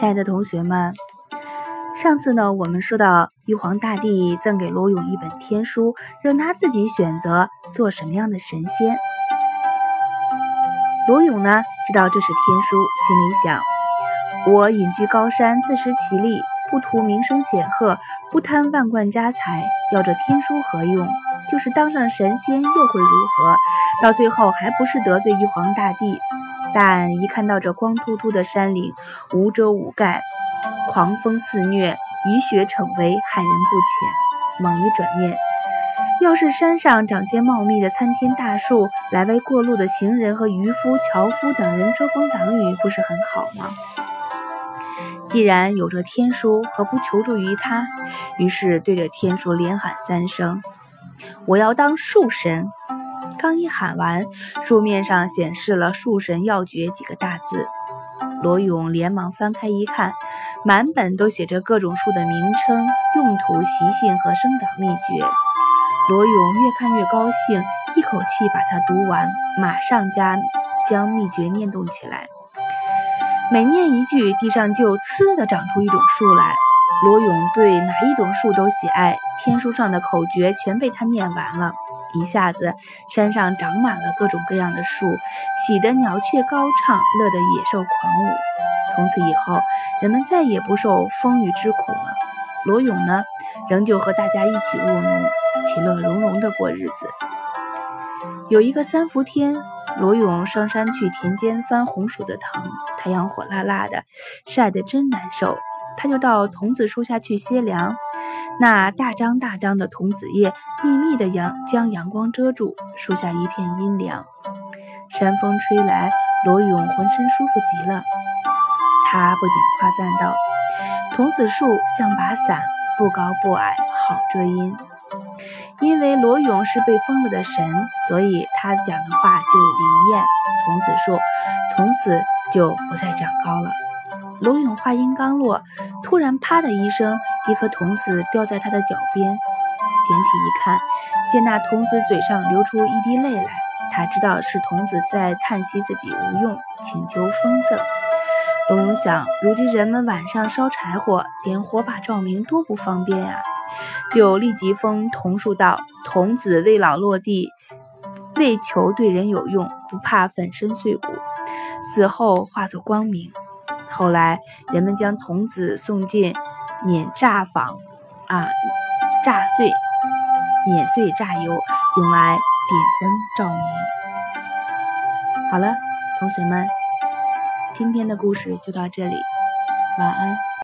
亲爱的同学们，上次呢，我们说到玉皇大帝赠给罗勇一本天书，让他自己选择做什么样的神仙。罗勇呢，知道这是天书，心里想：我隐居高山，自食其力，不图名声显赫，不贪万贯家财，要这天书何用？就是当上神仙又会如何？到最后还不是得罪玉皇大帝？但一看到这光秃秃的山岭，无遮无盖，狂风肆虐，雨雪逞威，害人不浅。猛一转念，要是山上长些茂密的参天大树，来为过路的行人和渔夫、樵夫等人遮风挡雨，不是很好吗？既然有这天书，何不求助于他？于是对着天书连喊三声：“我要当树神！”刚一喊完，书面上显示了“树神要诀”几个大字。罗勇连忙翻开一看，满本都写着各种树的名称、用途、习性和生长秘诀。罗勇越看越高兴，一口气把它读完，马上加将秘诀念动起来。每念一句，地上就“呲”的长出一种树来。罗勇对哪一种树都喜爱，天书上的口诀全被他念完了。一下子，山上长满了各种各样的树，喜得鸟雀高唱，乐得野兽狂舞。从此以后，人们再也不受风雨之苦了。罗勇呢，仍旧和大家一起务农，其乐融融地过日子。有一个三伏天，罗勇上山去田间翻红薯的藤，太阳火辣辣的，晒得真难受。他就到桐子树下去歇凉，那大张大张的桐子叶密密的阳将阳光遮住，树下一片阴凉。山风吹来，罗勇浑身舒服极了。他不仅夸赞道：“桐子树像把伞，不高不矮，好遮阴。”因为罗勇是被封了的神，所以他讲的话就灵验。桐子树从此就不再长高了。罗勇话音刚落，突然“啪”的一声，一颗童子掉在他的脚边。捡起一看，见那童子嘴上流出一滴泪来，他知道是童子在叹息自己无用，请求封赠。罗勇想，如今人们晚上烧柴火，点火把照明多不方便呀，就立即封桐树道：“童子未老落地，为求对人有用，不怕粉身碎骨，死后化作光明。”后来，人们将童子送进碾榨坊，啊，炸碎、碾碎榨油，用来点灯照明。好了，同学们，今天的故事就到这里，晚安。